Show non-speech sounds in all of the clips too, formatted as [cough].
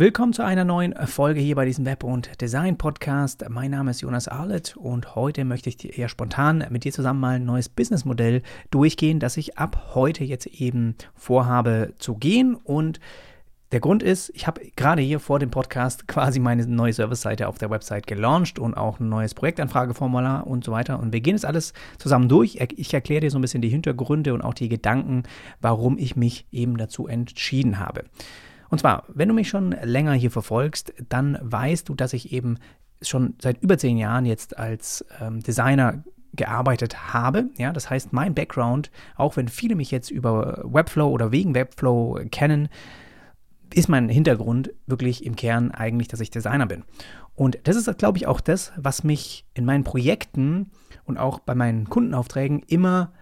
Willkommen zu einer neuen Folge hier bei diesem Web- und Design-Podcast. Mein Name ist Jonas Arlett und heute möchte ich dir eher spontan mit dir zusammen mal ein neues Businessmodell durchgehen, das ich ab heute jetzt eben vorhabe zu gehen. Und der Grund ist, ich habe gerade hier vor dem Podcast [laughs] quasi meine neue Service-Seite auf der Website gelauncht und auch ein neues Projektanfrageformular und so weiter. Und wir gehen jetzt alles zusammen durch. Ich erkläre dir so ein bisschen die Hintergründe und auch die Gedanken, warum ich mich eben dazu entschieden habe. Und zwar, wenn du mich schon länger hier verfolgst, dann weißt du, dass ich eben schon seit über zehn Jahren jetzt als ähm, Designer gearbeitet habe. Ja, das heißt, mein Background, auch wenn viele mich jetzt über Webflow oder wegen Webflow kennen, ist mein Hintergrund wirklich im Kern eigentlich, dass ich Designer bin. Und das ist, glaube ich, auch das, was mich in meinen Projekten und auch bei meinen Kundenaufträgen immer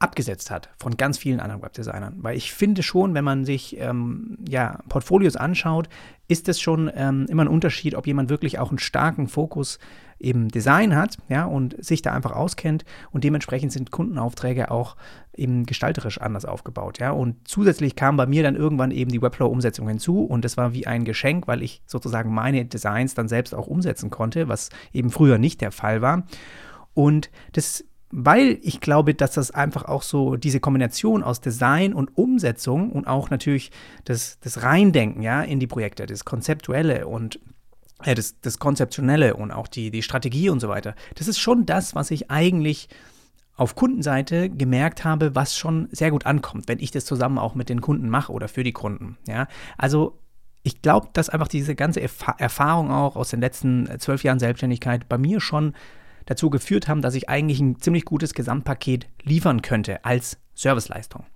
abgesetzt hat von ganz vielen anderen Webdesignern. Weil ich finde schon, wenn man sich ähm, ja, Portfolios anschaut, ist es schon ähm, immer ein Unterschied, ob jemand wirklich auch einen starken Fokus im Design hat ja, und sich da einfach auskennt. Und dementsprechend sind Kundenaufträge auch eben gestalterisch anders aufgebaut. Ja. Und zusätzlich kam bei mir dann irgendwann eben die Webflow-Umsetzung hinzu und das war wie ein Geschenk, weil ich sozusagen meine Designs dann selbst auch umsetzen konnte, was eben früher nicht der Fall war. Und das weil ich glaube, dass das einfach auch so diese Kombination aus Design und Umsetzung und auch natürlich das, das Reindenken ja, in die Projekte, das Konzeptuelle und äh, das, das Konzeptionelle und auch die, die Strategie und so weiter, das ist schon das, was ich eigentlich auf Kundenseite gemerkt habe, was schon sehr gut ankommt, wenn ich das zusammen auch mit den Kunden mache oder für die Kunden. Ja? Also ich glaube, dass einfach diese ganze Erfahrung auch aus den letzten zwölf Jahren Selbstständigkeit bei mir schon dazu geführt haben, dass ich eigentlich ein ziemlich gutes Gesamtpaket liefern könnte als Serviceleistung.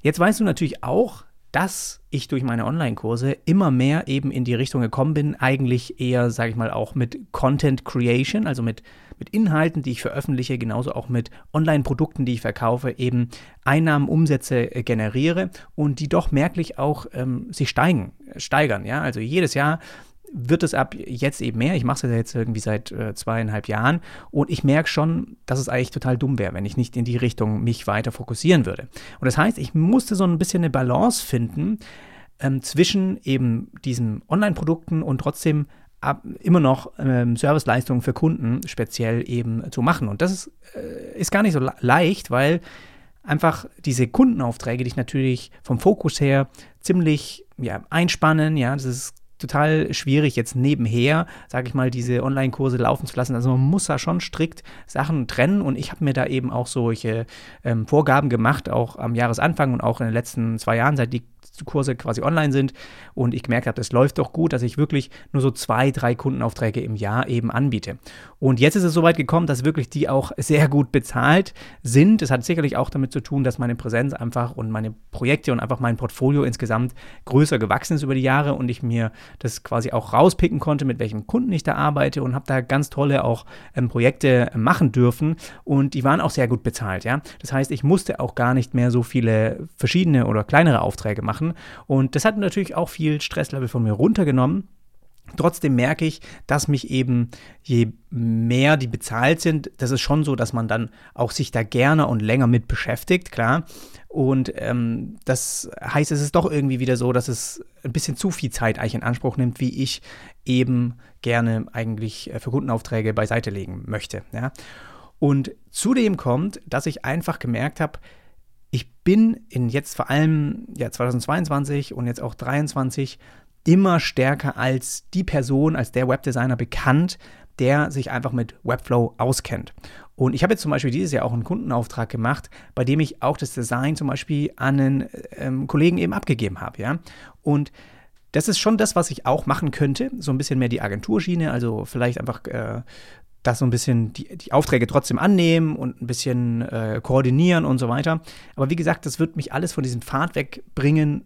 Jetzt weißt du natürlich auch, dass ich durch meine Online-Kurse immer mehr eben in die Richtung gekommen bin, eigentlich eher, sage ich mal, auch mit Content Creation, also mit, mit Inhalten, die ich veröffentliche, genauso auch mit Online-Produkten, die ich verkaufe, eben Einnahmen, Umsätze äh, generiere und die doch merklich auch ähm, sich steigen, steigern. Ja? Also jedes Jahr wird es ab jetzt eben mehr. Ich mache es ja jetzt irgendwie seit äh, zweieinhalb Jahren und ich merke schon, dass es eigentlich total dumm wäre, wenn ich nicht in die Richtung mich weiter fokussieren würde. Und das heißt, ich musste so ein bisschen eine Balance finden ähm, zwischen eben diesen Online-Produkten und trotzdem ab, immer noch ähm, Serviceleistungen für Kunden speziell eben zu machen. Und das ist, äh, ist gar nicht so leicht, weil einfach diese Kundenaufträge dich natürlich vom Fokus her ziemlich ja, einspannen. Ja, das ist total schwierig, jetzt nebenher, sage ich mal, diese Online-Kurse laufen zu lassen. Also man muss da schon strikt Sachen trennen und ich habe mir da eben auch solche ähm, Vorgaben gemacht, auch am Jahresanfang und auch in den letzten zwei Jahren, seit die Kurse quasi online sind und ich gemerkt habe, das läuft doch gut, dass ich wirklich nur so zwei, drei Kundenaufträge im Jahr eben anbiete. Und jetzt ist es soweit gekommen, dass wirklich die auch sehr gut bezahlt sind. Es hat sicherlich auch damit zu tun, dass meine Präsenz einfach und meine Projekte und einfach mein Portfolio insgesamt größer gewachsen ist über die Jahre und ich mir das quasi auch rauspicken konnte, mit welchen Kunden ich da arbeite und habe da ganz tolle auch ähm, Projekte machen dürfen und die waren auch sehr gut bezahlt, ja. Das heißt, ich musste auch gar nicht mehr so viele verschiedene oder kleinere Aufträge machen und das hat natürlich auch viel Stresslevel von mir runtergenommen. Trotzdem merke ich, dass mich eben, je mehr die bezahlt sind, das ist schon so, dass man dann auch sich da gerne und länger mit beschäftigt, klar. Und ähm, das heißt, es ist doch irgendwie wieder so, dass es ein bisschen zu viel Zeit eigentlich in Anspruch nimmt, wie ich eben gerne eigentlich äh, für Kundenaufträge beiseite legen möchte. Ja. Und zudem kommt, dass ich einfach gemerkt habe, ich bin in jetzt vor allem ja, 2022 und jetzt auch 2023 immer stärker als die Person, als der Webdesigner bekannt, der sich einfach mit Webflow auskennt. Und ich habe jetzt zum Beispiel dieses Jahr auch einen Kundenauftrag gemacht, bei dem ich auch das Design zum Beispiel an einen ähm, Kollegen eben abgegeben habe. Ja? Und das ist schon das, was ich auch machen könnte, so ein bisschen mehr die Agenturschiene, also vielleicht einfach äh, das so ein bisschen die, die, Aufträge trotzdem annehmen und ein bisschen äh, koordinieren und so weiter. Aber wie gesagt, das wird mich alles von diesem Pfad wegbringen,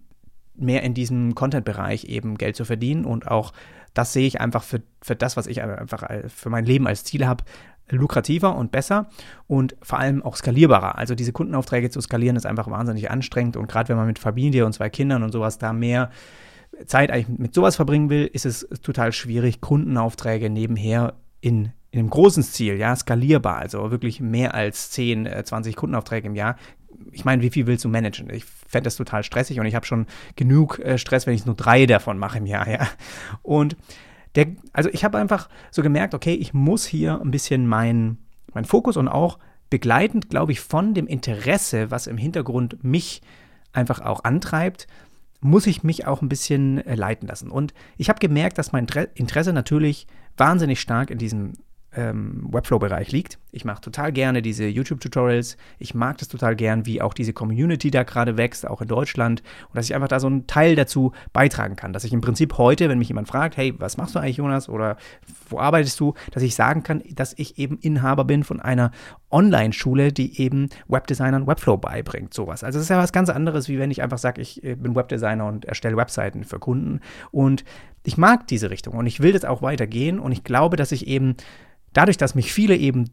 mehr in diesem Content-Bereich eben Geld zu verdienen und auch das sehe ich einfach für, für das, was ich einfach für mein Leben als Ziel habe, lukrativer und besser und vor allem auch skalierbarer. Also diese Kundenaufträge zu skalieren ist einfach wahnsinnig anstrengend und gerade wenn man mit Familie und zwei Kindern und sowas da mehr Zeit eigentlich mit sowas verbringen will, ist es total schwierig, Kundenaufträge nebenher in, in einem großen Ziel, ja, skalierbar, also wirklich mehr als 10, 20 äh, Kundenaufträge im Jahr. Ich meine, wie viel willst du managen? Ich fände das total stressig und ich habe schon genug äh, Stress, wenn ich nur drei davon mache im Jahr, [laughs] ja. Und der, also ich habe einfach so gemerkt, okay, ich muss hier ein bisschen meinen mein Fokus und auch begleitend, glaube ich, von dem Interesse, was im Hintergrund mich einfach auch antreibt, muss ich mich auch ein bisschen äh, leiten lassen. Und ich habe gemerkt, dass mein Interesse natürlich wahnsinnig stark in diesem ähm, Webflow-Bereich liegt. Ich mache total gerne diese YouTube-Tutorials. Ich mag das total gern, wie auch diese Community da gerade wächst, auch in Deutschland. Und dass ich einfach da so einen Teil dazu beitragen kann. Dass ich im Prinzip heute, wenn mich jemand fragt, hey, was machst du eigentlich, Jonas? Oder wo arbeitest du? Dass ich sagen kann, dass ich eben Inhaber bin von einer Online-Schule, die eben Webdesignern Webflow beibringt. Sowas. Also das ist ja was ganz anderes, wie wenn ich einfach sage, ich äh, bin Webdesigner und erstelle Webseiten für Kunden. Und ich mag diese Richtung und ich will das auch weitergehen. Und ich glaube, dass ich eben dadurch, dass mich viele eben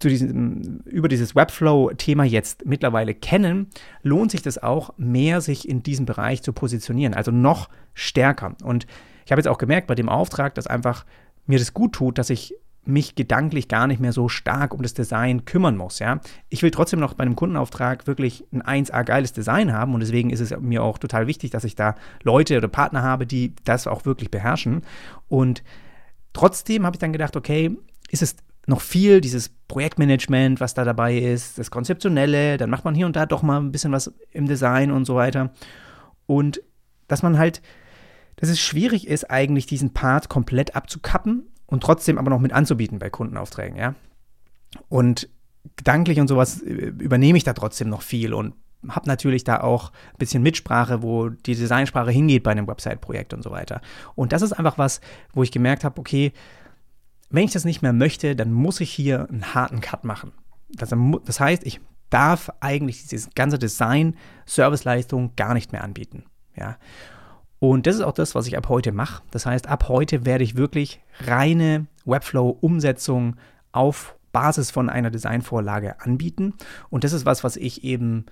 zu diesem, über dieses Webflow-Thema jetzt mittlerweile kennen, lohnt sich das auch mehr, sich in diesem Bereich zu positionieren, also noch stärker. Und ich habe jetzt auch gemerkt bei dem Auftrag, dass einfach mir das gut tut, dass ich mich gedanklich gar nicht mehr so stark um das Design kümmern muss. Ja? Ich will trotzdem noch bei einem Kundenauftrag wirklich ein 1A geiles Design haben und deswegen ist es mir auch total wichtig, dass ich da Leute oder Partner habe, die das auch wirklich beherrschen. Und trotzdem habe ich dann gedacht, okay, ist es noch viel, dieses Projektmanagement, was da dabei ist, das Konzeptionelle, dann macht man hier und da doch mal ein bisschen was im Design und so weiter. Und dass man halt, dass es schwierig ist, eigentlich diesen Part komplett abzukappen und trotzdem aber noch mit anzubieten bei Kundenaufträgen, ja. Und gedanklich und sowas äh, übernehme ich da trotzdem noch viel und habe natürlich da auch ein bisschen Mitsprache, wo die Designsprache hingeht bei einem Website-Projekt und so weiter. Und das ist einfach was, wo ich gemerkt habe, okay, wenn ich das nicht mehr möchte, dann muss ich hier einen harten Cut machen. Das, das heißt, ich darf eigentlich dieses ganze Design, Serviceleistung gar nicht mehr anbieten. Ja. Und das ist auch das, was ich ab heute mache. Das heißt, ab heute werde ich wirklich reine Webflow-Umsetzung auf Basis von einer Designvorlage anbieten. Und das ist was, was ich eben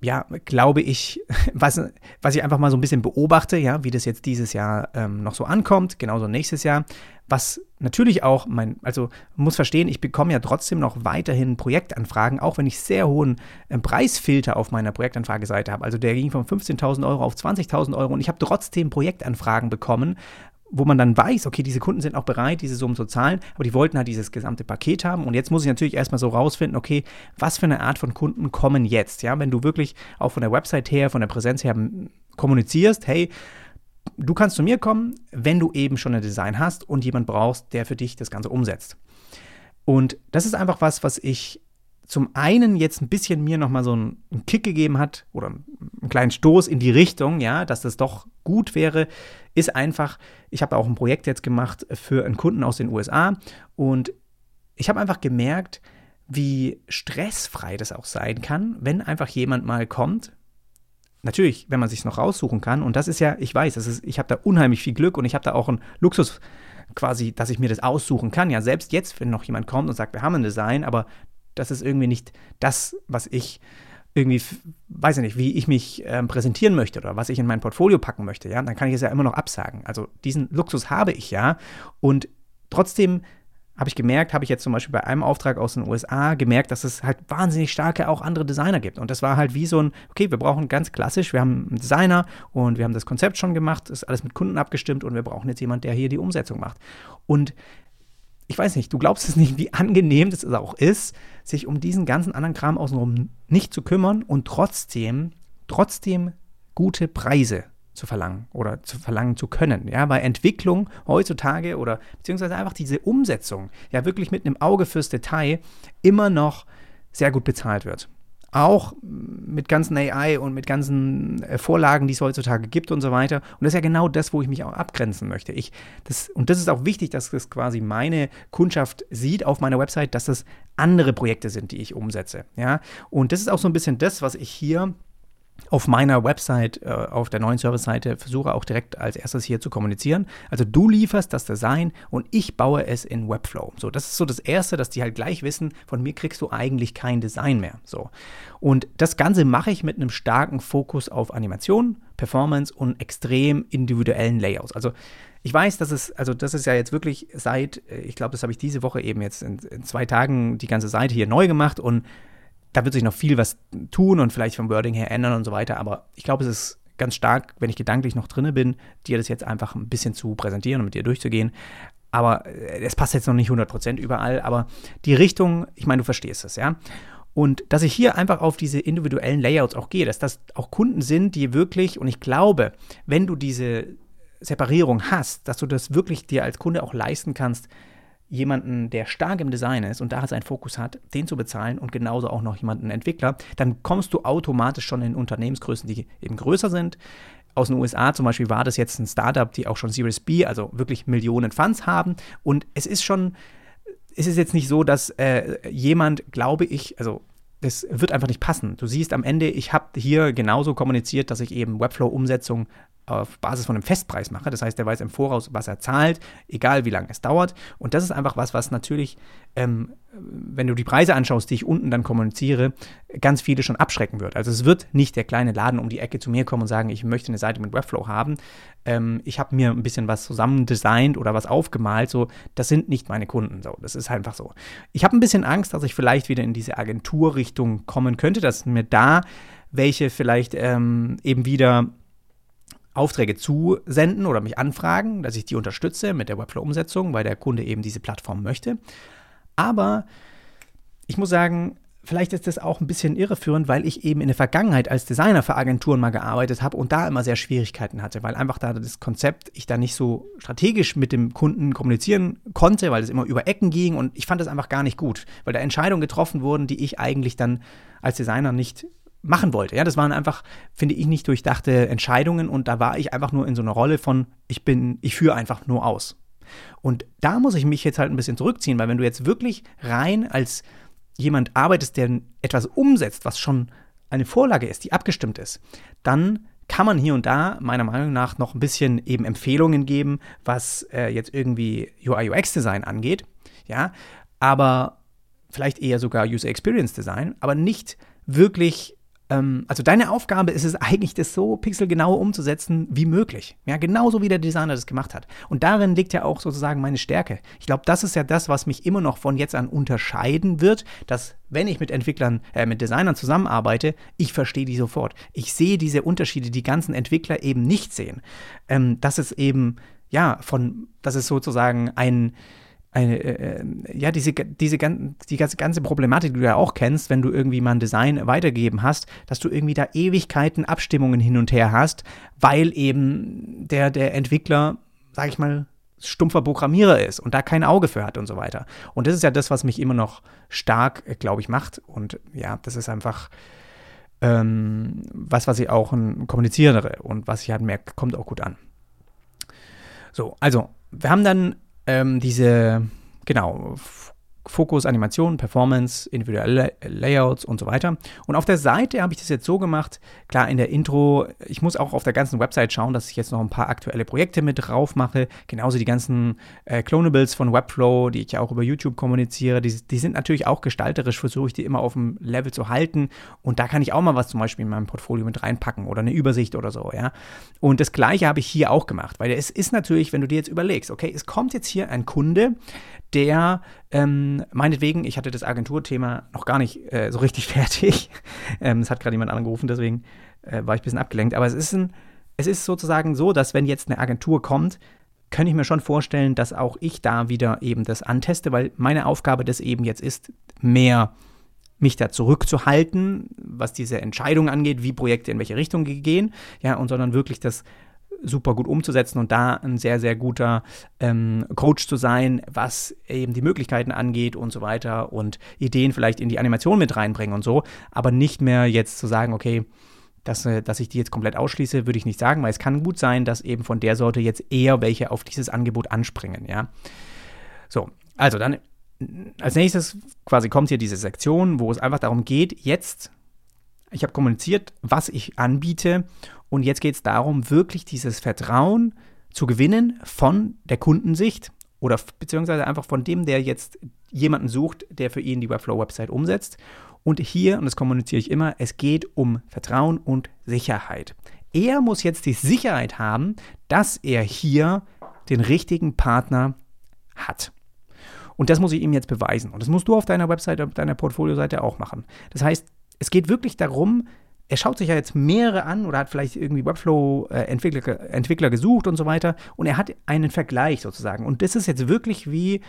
ja, glaube ich, [laughs] was, was ich einfach mal so ein bisschen beobachte, ja, wie das jetzt dieses Jahr ähm, noch so ankommt, genauso nächstes Jahr, was natürlich auch mein, also muss verstehen, ich bekomme ja trotzdem noch weiterhin Projektanfragen, auch wenn ich sehr hohen äh, Preisfilter auf meiner Projektanfrageseite habe. Also der ging von 15.000 Euro auf 20.000 Euro und ich habe trotzdem Projektanfragen bekommen, wo man dann weiß, okay, diese Kunden sind auch bereit, diese Summen zu zahlen, aber die wollten halt dieses gesamte Paket haben. Und jetzt muss ich natürlich erstmal so rausfinden, okay, was für eine Art von Kunden kommen jetzt? Ja, wenn du wirklich auch von der Website her, von der Präsenz her kommunizierst, hey, du kannst zu mir kommen, wenn du eben schon ein Design hast und jemand brauchst, der für dich das Ganze umsetzt. Und das ist einfach was, was ich zum einen jetzt ein bisschen mir nochmal so einen, Kick gegeben hat oder einen kleinen Stoß in die Richtung, ja, dass das doch gut wäre, ist einfach, ich habe auch ein Projekt jetzt gemacht für einen Kunden aus den USA und ich habe einfach gemerkt, wie stressfrei das auch sein kann, wenn einfach jemand mal kommt. Natürlich, wenn man sich noch raussuchen kann. Und das ist ja, ich weiß, das ist, ich habe da unheimlich viel Glück und ich habe da auch einen Luxus quasi, dass ich mir das aussuchen kann. Ja, selbst jetzt, wenn noch jemand kommt und sagt, wir haben ein Design, aber das ist irgendwie nicht das, was ich irgendwie, weiß ich nicht, wie ich mich ähm, präsentieren möchte oder was ich in mein Portfolio packen möchte, ja, dann kann ich es ja immer noch absagen. Also diesen Luxus habe ich ja und trotzdem habe ich gemerkt, habe ich jetzt zum Beispiel bei einem Auftrag aus den USA gemerkt, dass es halt wahnsinnig starke auch andere Designer gibt. Und das war halt wie so ein, okay, wir brauchen ganz klassisch, wir haben einen Designer und wir haben das Konzept schon gemacht, ist alles mit Kunden abgestimmt und wir brauchen jetzt jemanden, der hier die Umsetzung macht. Und ich weiß nicht, du glaubst es nicht, wie angenehm das auch ist, sich um diesen ganzen anderen Kram außenrum nicht zu kümmern und trotzdem, trotzdem gute Preise zu verlangen oder zu verlangen zu können. Ja, weil Entwicklung heutzutage oder beziehungsweise einfach diese Umsetzung ja wirklich mit einem Auge fürs Detail immer noch sehr gut bezahlt wird auch mit ganzen AI und mit ganzen äh, Vorlagen, die es heutzutage gibt und so weiter. Und das ist ja genau das, wo ich mich auch abgrenzen möchte. Ich, das, und das ist auch wichtig, dass das quasi meine Kundschaft sieht auf meiner Website, dass das andere Projekte sind, die ich umsetze. Ja? Und das ist auch so ein bisschen das, was ich hier auf meiner Website, äh, auf der neuen Service-Seite, versuche auch direkt als erstes hier zu kommunizieren. Also du lieferst das Design und ich baue es in Webflow. So, das ist so das Erste, dass die halt gleich wissen, von mir kriegst du eigentlich kein Design mehr. So. Und das Ganze mache ich mit einem starken Fokus auf Animation, Performance und extrem individuellen Layouts. Also ich weiß, dass es, also das ist ja jetzt wirklich seit, äh, ich glaube, das habe ich diese Woche eben jetzt in, in zwei Tagen die ganze Seite hier neu gemacht und da wird sich noch viel was tun und vielleicht vom Wording her ändern und so weiter. Aber ich glaube, es ist ganz stark, wenn ich gedanklich noch drinne bin, dir das jetzt einfach ein bisschen zu präsentieren und mit dir durchzugehen. Aber äh, es passt jetzt noch nicht 100% überall, aber die Richtung, ich meine, du verstehst es, ja. Und dass ich hier einfach auf diese individuellen Layouts auch gehe, dass das auch Kunden sind, die wirklich, und ich glaube, wenn du diese Separierung hast, dass du das wirklich dir als Kunde auch leisten kannst, jemanden, der stark im Design ist und da seinen Fokus hat, den zu bezahlen und genauso auch noch jemanden Entwickler, dann kommst du automatisch schon in Unternehmensgrößen, die eben größer sind. Aus den USA zum Beispiel war das jetzt ein Startup, die auch schon Series B, also wirklich Millionen Funds haben. Und es ist schon, es ist jetzt nicht so, dass äh, jemand, glaube ich, also das wird einfach nicht passen. Du siehst am Ende, ich habe hier genauso kommuniziert, dass ich eben Webflow-Umsetzung auf Basis von einem Festpreis mache. Das heißt, der weiß im Voraus, was er zahlt, egal wie lange es dauert. Und das ist einfach was, was natürlich, ähm, wenn du die Preise anschaust, die ich unten dann kommuniziere, ganz viele schon abschrecken wird. Also es wird nicht der kleine Laden um die Ecke zu mir kommen und sagen, ich möchte eine Seite mit Webflow haben. Ähm, ich habe mir ein bisschen was zusammen designt oder was aufgemalt. So, das sind nicht meine Kunden. So, das ist einfach so. Ich habe ein bisschen Angst, dass ich vielleicht wieder in diese Agenturrichtung kommen könnte, dass mir da welche vielleicht ähm, eben wieder Aufträge zusenden oder mich anfragen, dass ich die unterstütze mit der Webflow-Umsetzung, weil der Kunde eben diese Plattform möchte. Aber ich muss sagen, vielleicht ist das auch ein bisschen irreführend, weil ich eben in der Vergangenheit als Designer für Agenturen mal gearbeitet habe und da immer sehr Schwierigkeiten hatte, weil einfach da das Konzept ich da nicht so strategisch mit dem Kunden kommunizieren konnte, weil es immer über Ecken ging und ich fand das einfach gar nicht gut, weil da Entscheidungen getroffen wurden, die ich eigentlich dann als Designer nicht machen wollte. Ja, das waren einfach, finde ich, nicht durchdachte Entscheidungen und da war ich einfach nur in so einer Rolle von, ich bin, ich führe einfach nur aus. Und da muss ich mich jetzt halt ein bisschen zurückziehen, weil wenn du jetzt wirklich rein als jemand arbeitest, der etwas umsetzt, was schon eine Vorlage ist, die abgestimmt ist, dann kann man hier und da meiner Meinung nach noch ein bisschen eben Empfehlungen geben, was äh, jetzt irgendwie UI UX Design angeht, ja, aber vielleicht eher sogar User Experience Design, aber nicht wirklich ähm, also deine Aufgabe ist es eigentlich, das so pixelgenau umzusetzen wie möglich. Ja, genauso wie der Designer das gemacht hat. Und darin liegt ja auch sozusagen meine Stärke. Ich glaube, das ist ja das, was mich immer noch von jetzt an unterscheiden wird, dass wenn ich mit Entwicklern, äh, mit Designern zusammenarbeite, ich verstehe die sofort. Ich sehe diese Unterschiede, die ganzen Entwickler eben nicht sehen. Ähm, dass es eben, ja, von, dass es sozusagen ein, eine, äh, ja, diese, diese die ganze, ganze Problematik, die du ja auch kennst, wenn du irgendwie mal ein Design weitergegeben hast, dass du irgendwie da Ewigkeiten Abstimmungen hin und her hast, weil eben der, der Entwickler, sag ich mal, stumpfer Programmierer ist und da kein Auge für hat und so weiter. Und das ist ja das, was mich immer noch stark, äh, glaube ich, macht. Und ja, das ist einfach ähm, was, was ich auch kommuniziere und was ich halt merke, kommt auch gut an. So, also, wir haben dann ähm, diese, genau, Fokus, Animation, Performance, individuelle Layouts und so weiter. Und auf der Seite habe ich das jetzt so gemacht, klar in der Intro, ich muss auch auf der ganzen Website schauen, dass ich jetzt noch ein paar aktuelle Projekte mit drauf mache. Genauso die ganzen äh, Clonables von Webflow, die ich auch über YouTube kommuniziere, die, die sind natürlich auch gestalterisch, versuche ich die immer auf dem Level zu halten. Und da kann ich auch mal was zum Beispiel in meinem Portfolio mit reinpacken oder eine Übersicht oder so, ja. Und das gleiche habe ich hier auch gemacht, weil es ist natürlich, wenn du dir jetzt überlegst, okay, es kommt jetzt hier ein Kunde, der ähm, meinetwegen, ich hatte das Agenturthema noch gar nicht äh, so richtig [laughs] fertig. ähm, es hat gerade jemand angerufen, deswegen äh, war ich ein bisschen abgelenkt. Aber es ist, ein, es ist sozusagen so, dass wenn jetzt eine Agentur kommt, kann ich mir schon vorstellen, dass auch ich da wieder eben das anteste, weil meine Aufgabe das eben jetzt ist, mehr mich da zurückzuhalten, was diese Entscheidung angeht, wie Projekte in welche Richtung gehen, ja, und sondern wirklich das super gut umzusetzen und da ein sehr, sehr guter ähm, Coach zu sein, was eben die Möglichkeiten angeht und so weiter und Ideen vielleicht in die Animation mit reinbringen und so, aber nicht mehr jetzt zu sagen, okay, dass, äh, dass ich die jetzt komplett ausschließe, würde ich nicht sagen, weil es kann gut sein, dass eben von der Sorte jetzt eher welche auf dieses Angebot anspringen, ja. So, also dann als nächstes quasi kommt hier diese Sektion, wo es einfach darum geht, jetzt, ich habe kommuniziert, was ich anbiete und jetzt geht es darum, wirklich dieses Vertrauen zu gewinnen von der Kundensicht oder beziehungsweise einfach von dem, der jetzt jemanden sucht, der für ihn die Webflow-Website umsetzt. Und hier, und das kommuniziere ich immer, es geht um Vertrauen und Sicherheit. Er muss jetzt die Sicherheit haben, dass er hier den richtigen Partner hat. Und das muss ich ihm jetzt beweisen. Und das musst du auf deiner Webseite, auf deiner Portfolioseite auch machen. Das heißt, es geht wirklich darum, er schaut sich ja jetzt mehrere an oder hat vielleicht irgendwie Webflow-Entwickler Entwickler gesucht und so weiter und er hat einen Vergleich sozusagen. Und das ist jetzt wirklich wie,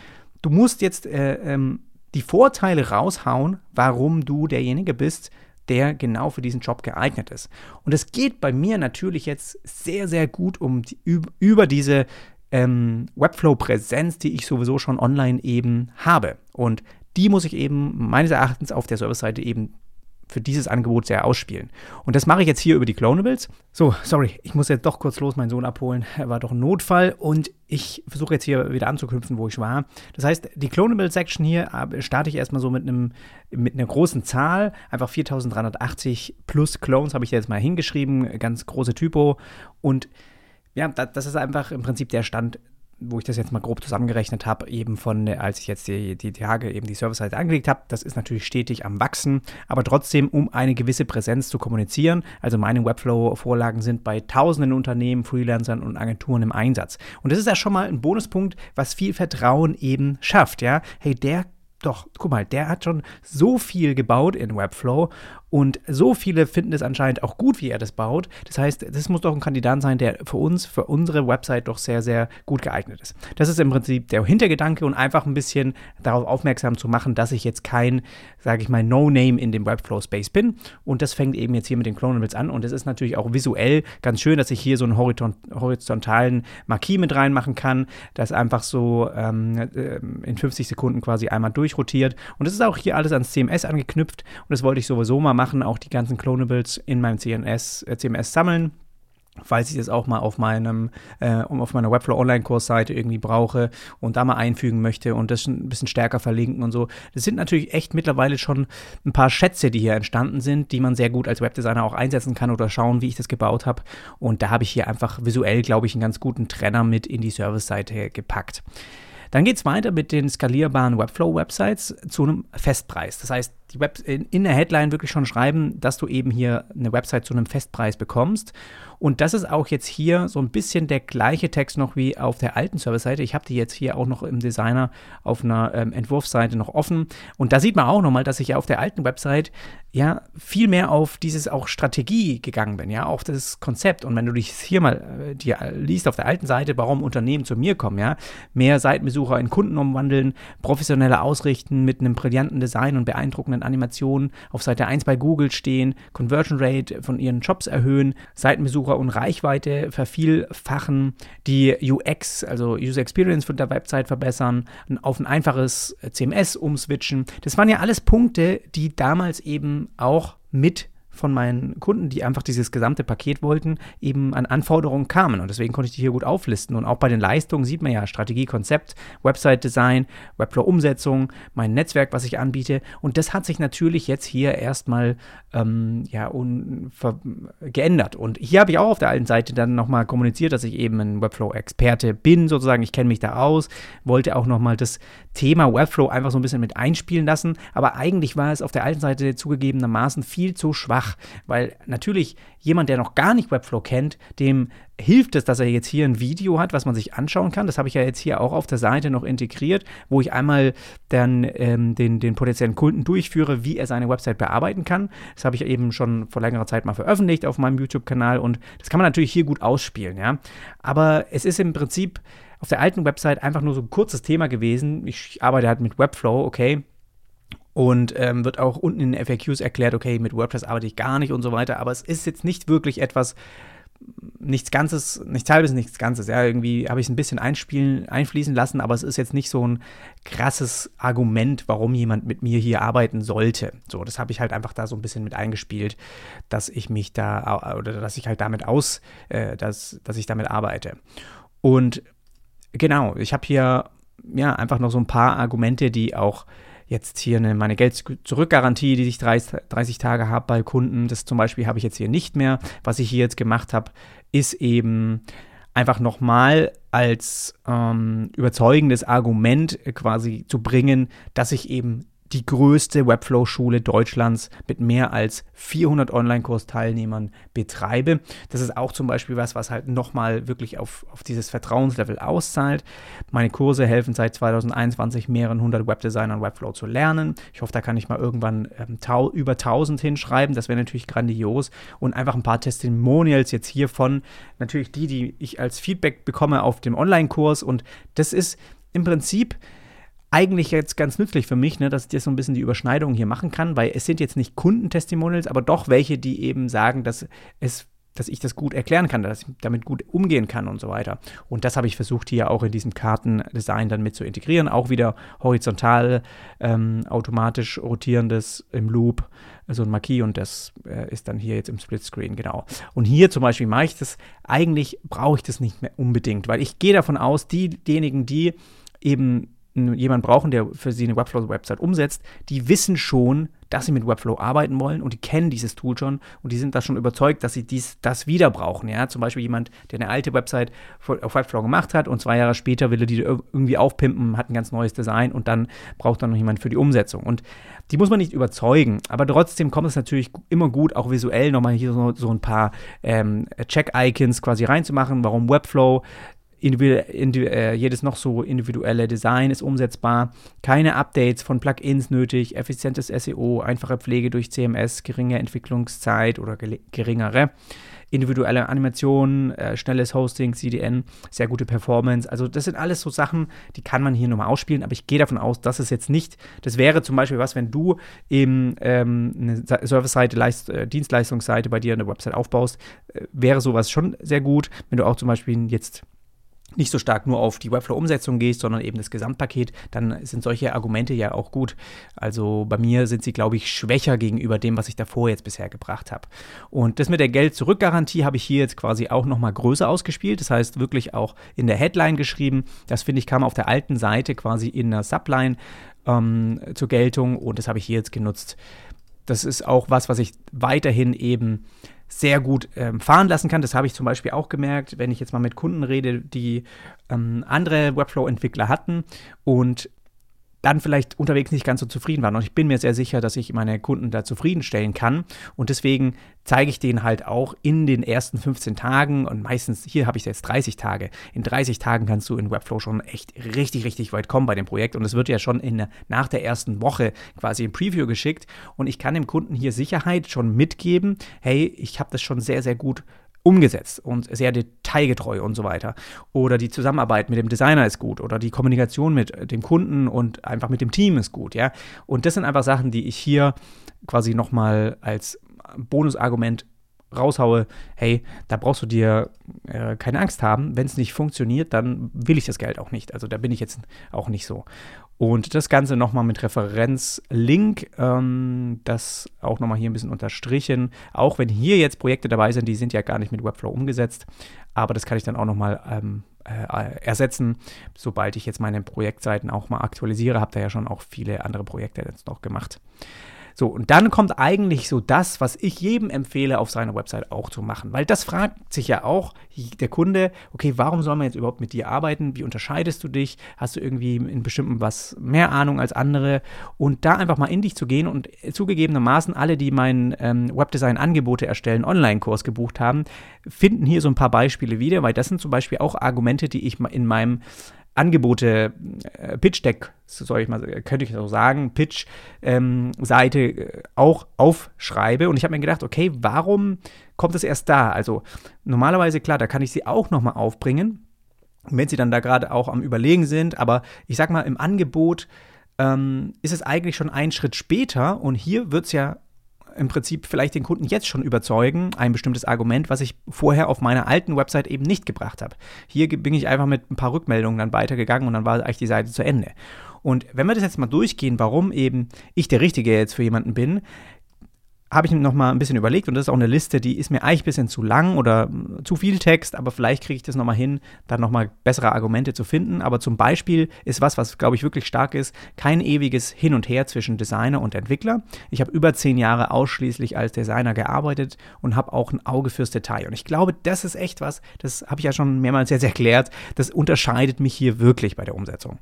du musst jetzt äh, ähm, die Vorteile raushauen, warum du derjenige bist, der genau für diesen Job geeignet ist. Und es geht bei mir natürlich jetzt sehr, sehr gut um die, über diese ähm, Webflow-Präsenz, die ich sowieso schon online eben habe. Und die muss ich eben meines Erachtens auf der Serverseite eben für dieses Angebot sehr ausspielen. Und das mache ich jetzt hier über die Clonables. So, sorry, ich muss jetzt doch kurz los meinen Sohn abholen. Er war doch ein Notfall und ich versuche jetzt hier wieder anzuknüpfen, wo ich war. Das heißt, die Clonable-Section hier äh, starte ich erstmal so mit einem mit einer großen Zahl, einfach 4380 plus Clones habe ich jetzt mal hingeschrieben, ganz große Typo und ja, das ist einfach im Prinzip der Stand wo ich das jetzt mal grob zusammengerechnet habe, eben von, als ich jetzt die, die Tage eben die Serverseite angelegt habe, das ist natürlich stetig am Wachsen, aber trotzdem, um eine gewisse Präsenz zu kommunizieren. Also meine Webflow-Vorlagen sind bei tausenden Unternehmen, Freelancern und Agenturen im Einsatz. Und das ist ja schon mal ein Bonuspunkt, was viel Vertrauen eben schafft, ja. Hey, der doch, guck mal, der hat schon so viel gebaut in Webflow und so viele finden es anscheinend auch gut, wie er das baut. Das heißt, das muss doch ein Kandidat sein, der für uns, für unsere Website doch sehr, sehr gut geeignet ist. Das ist im Prinzip der Hintergedanke und einfach ein bisschen darauf aufmerksam zu machen, dass ich jetzt kein, sage ich mal, No-Name in dem Webflow-Space bin. Und das fängt eben jetzt hier mit den Clonables an. Und es ist natürlich auch visuell ganz schön, dass ich hier so einen horizontalen Marquis mit reinmachen kann, das einfach so ähm, äh, in 50 Sekunden quasi einmal durchrotiert. Und es ist auch hier alles ans CMS angeknüpft. Und das wollte ich sowieso mal machen machen, auch die ganzen Clonables in meinem CNS, äh, CMS sammeln falls ich das auch mal auf meinem äh, auf meiner Webflow Online Kursseite irgendwie brauche und da mal einfügen möchte und das ein bisschen stärker verlinken und so. Das sind natürlich echt mittlerweile schon ein paar Schätze, die hier entstanden sind, die man sehr gut als Webdesigner auch einsetzen kann oder schauen, wie ich das gebaut habe. Und da habe ich hier einfach visuell, glaube ich, einen ganz guten Trenner mit in die Service-Seite gepackt. Dann geht es weiter mit den skalierbaren Webflow-Websites zu einem Festpreis. Das heißt, die Web in, in der Headline wirklich schon schreiben, dass du eben hier eine Website zu einem Festpreis bekommst. Und das ist auch jetzt hier so ein bisschen der gleiche Text noch wie auf der alten Serverseite. Ich habe die jetzt hier auch noch im Designer auf einer ähm, Entwurfsseite noch offen. Und da sieht man auch nochmal, dass ich ja auf der alten Website ja viel mehr auf dieses auch Strategie gegangen bin, ja, auf das Konzept. Und wenn du dich hier mal äh, dir liest auf der alten Seite, warum Unternehmen zu mir kommen, ja, mehr Seitenbesucher in Kunden umwandeln, professioneller ausrichten mit einem brillanten Design und beeindruckenden Animationen auf Seite 1 bei Google stehen, Conversion Rate von ihren Jobs erhöhen, Seitenbesucher und Reichweite vervielfachen, die UX, also User Experience von der Website verbessern, auf ein einfaches CMS umswitchen. Das waren ja alles Punkte, die damals eben auch mit von meinen Kunden, die einfach dieses gesamte Paket wollten, eben an Anforderungen kamen. Und deswegen konnte ich die hier gut auflisten. Und auch bei den Leistungen sieht man ja Strategie, Konzept, Website-Design, Webflow-Umsetzung, mein Netzwerk, was ich anbiete. Und das hat sich natürlich jetzt hier erstmal ähm, ja, geändert. Und hier habe ich auch auf der alten Seite dann nochmal kommuniziert, dass ich eben ein Webflow-Experte bin, sozusagen. Ich kenne mich da aus, wollte auch nochmal das Thema Webflow einfach so ein bisschen mit einspielen lassen. Aber eigentlich war es auf der alten Seite zugegebenermaßen viel zu schwach schwach, weil natürlich jemand, der noch gar nicht Webflow kennt, dem hilft es, dass er jetzt hier ein Video hat, was man sich anschauen kann. Das habe ich ja jetzt hier auch auf der Seite noch integriert, wo ich einmal dann ähm, den, den potenziellen Kunden durchführe, wie er seine Website bearbeiten kann. Das habe ich eben schon vor längerer Zeit mal veröffentlicht auf meinem YouTube-Kanal und das kann man natürlich hier gut ausspielen, ja. Aber es ist im Prinzip auf der alten Website einfach nur so ein kurzes Thema gewesen. Ich arbeite halt mit Webflow, okay und ähm, wird auch unten in den FAQs erklärt, okay, mit WordPress arbeite ich gar nicht und so weiter, aber es ist jetzt nicht wirklich etwas, nichts Ganzes, nichts Halbes, nichts Ganzes. Ja, irgendwie habe ich es ein bisschen einspielen, einfließen lassen, aber es ist jetzt nicht so ein krasses Argument, warum jemand mit mir hier arbeiten sollte. So, das habe ich halt einfach da so ein bisschen mit eingespielt, dass ich mich da oder dass ich halt damit aus, äh, dass, dass ich damit arbeite. Und genau, ich habe hier ja einfach noch so ein paar Argumente, die auch jetzt hier eine, meine Geld-Zurück-Garantie, die ich 30, 30 Tage habe bei Kunden. Das zum Beispiel habe ich jetzt hier nicht mehr. Was ich hier jetzt gemacht habe, ist eben einfach nochmal als ähm, überzeugendes Argument quasi zu bringen, dass ich eben die größte Webflow-Schule Deutschlands mit mehr als 400 Online-Kurs-Teilnehmern betreibe. Das ist auch zum Beispiel was, was halt nochmal wirklich auf, auf dieses Vertrauenslevel auszahlt. Meine Kurse helfen seit 2021 mehreren hundert Webdesignern Webflow zu lernen. Ich hoffe, da kann ich mal irgendwann ähm, über 1000 hinschreiben. Das wäre natürlich grandios. Und einfach ein paar Testimonials jetzt hier von natürlich die, die ich als Feedback bekomme auf dem Online-Kurs. Und das ist im Prinzip eigentlich jetzt ganz nützlich für mich, ne, dass ich dir so ein bisschen die Überschneidung hier machen kann, weil es sind jetzt nicht Kundentestimonials, aber doch welche, die eben sagen, dass es dass ich das gut erklären kann, dass ich damit gut umgehen kann und so weiter. Und das habe ich versucht hier auch in diesem Kartendesign dann mit zu integrieren. Auch wieder horizontal, ähm, automatisch rotierendes im Loop, so ein Marquis und das äh, ist dann hier jetzt im Splitscreen, genau. Und hier zum Beispiel mache ich das, eigentlich brauche ich das nicht mehr unbedingt, weil ich gehe davon aus, die, diejenigen, die eben jemanden brauchen, der für sie eine Webflow-Website umsetzt, die wissen schon, dass sie mit Webflow arbeiten wollen und die kennen dieses Tool schon und die sind da schon überzeugt, dass sie dies, das wieder brauchen. Ja? Zum Beispiel jemand, der eine alte Website auf Webflow gemacht hat und zwei Jahre später will er die irgendwie aufpimpen, hat ein ganz neues Design und dann braucht dann noch jemand für die Umsetzung. Und die muss man nicht überzeugen, aber trotzdem kommt es natürlich immer gut, auch visuell nochmal hier so, so ein paar ähm, Check-Icons quasi reinzumachen, warum Webflow äh, jedes noch so individuelle Design ist umsetzbar, keine Updates von Plugins nötig, effizientes SEO, einfache Pflege durch CMS, geringe Entwicklungszeit oder geringere, individuelle Animationen, äh, schnelles Hosting, CDN, sehr gute Performance. Also das sind alles so Sachen, die kann man hier nochmal ausspielen, aber ich gehe davon aus, dass es jetzt nicht, das wäre zum Beispiel was, wenn du eben ähm, eine Service-Seite, äh, Dienstleistungsseite bei dir eine Website aufbaust, äh, wäre sowas schon sehr gut. Wenn du auch zum Beispiel jetzt nicht so stark nur auf die Webflow-Umsetzung gehst, sondern eben das Gesamtpaket, dann sind solche Argumente ja auch gut. Also bei mir sind sie, glaube ich, schwächer gegenüber dem, was ich davor jetzt bisher gebracht habe. Und das mit der Geld-Zurück-Garantie habe ich hier jetzt quasi auch nochmal größer ausgespielt. Das heißt, wirklich auch in der Headline geschrieben. Das finde ich kam auf der alten Seite quasi in der Subline ähm, zur Geltung und das habe ich hier jetzt genutzt. Das ist auch was, was ich weiterhin eben sehr gut ähm, fahren lassen kann. Das habe ich zum Beispiel auch gemerkt, wenn ich jetzt mal mit Kunden rede, die ähm, andere Webflow-Entwickler hatten und dann vielleicht unterwegs nicht ganz so zufrieden waren. Und ich bin mir sehr sicher, dass ich meine Kunden da zufriedenstellen kann. Und deswegen zeige ich denen halt auch in den ersten 15 Tagen und meistens, hier habe ich jetzt 30 Tage. In 30 Tagen kannst du in Webflow schon echt richtig, richtig weit kommen bei dem Projekt. Und es wird ja schon in, nach der ersten Woche quasi im Preview geschickt. Und ich kann dem Kunden hier Sicherheit schon mitgeben, hey, ich habe das schon sehr, sehr gut umgesetzt und sehr detailgetreu und so weiter. Oder die Zusammenarbeit mit dem Designer ist gut oder die Kommunikation mit dem Kunden und einfach mit dem Team ist gut, ja. Und das sind einfach Sachen, die ich hier quasi nochmal als Bonusargument raushaue, hey, da brauchst du dir äh, keine Angst haben. Wenn es nicht funktioniert, dann will ich das Geld auch nicht. Also da bin ich jetzt auch nicht so. Und das Ganze nochmal mit Referenzlink, ähm, das auch nochmal hier ein bisschen unterstrichen. Auch wenn hier jetzt Projekte dabei sind, die sind ja gar nicht mit Webflow umgesetzt, aber das kann ich dann auch nochmal ähm, äh, ersetzen, sobald ich jetzt meine Projektseiten auch mal aktualisiere. Habt ihr ja schon auch viele andere Projekte jetzt noch gemacht. So, und dann kommt eigentlich so das, was ich jedem empfehle, auf seiner Website auch zu machen. Weil das fragt sich ja auch der Kunde, okay, warum soll man jetzt überhaupt mit dir arbeiten? Wie unterscheidest du dich? Hast du irgendwie in bestimmten was mehr Ahnung als andere? Und da einfach mal in dich zu gehen und zugegebenermaßen alle, die meinen ähm, Webdesign-Angebote erstellen, Online-Kurs gebucht haben, finden hier so ein paar Beispiele wieder, weil das sind zum Beispiel auch Argumente, die ich in meinem Angebote, äh, Pitch Deck, soll ich mal, könnte ich so sagen, Pitch-Seite ähm, äh, auch aufschreibe. Und ich habe mir gedacht, okay, warum kommt es erst da? Also normalerweise, klar, da kann ich sie auch nochmal aufbringen, wenn sie dann da gerade auch am Überlegen sind. Aber ich sag mal, im Angebot ähm, ist es eigentlich schon einen Schritt später und hier wird es ja im Prinzip vielleicht den Kunden jetzt schon überzeugen, ein bestimmtes Argument, was ich vorher auf meiner alten Website eben nicht gebracht habe. Hier bin ich einfach mit ein paar Rückmeldungen dann weitergegangen und dann war eigentlich die Seite zu Ende. Und wenn wir das jetzt mal durchgehen, warum eben ich der Richtige jetzt für jemanden bin, habe ich noch mal ein bisschen überlegt und das ist auch eine Liste, die ist mir eigentlich ein bisschen zu lang oder zu viel Text, aber vielleicht kriege ich das noch mal hin, dann noch mal bessere Argumente zu finden. Aber zum Beispiel ist was, was glaube ich wirklich stark ist, kein ewiges Hin und Her zwischen Designer und Entwickler. Ich habe über zehn Jahre ausschließlich als Designer gearbeitet und habe auch ein Auge fürs Detail. Und ich glaube, das ist echt was, das habe ich ja schon mehrmals jetzt erklärt, das unterscheidet mich hier wirklich bei der Umsetzung.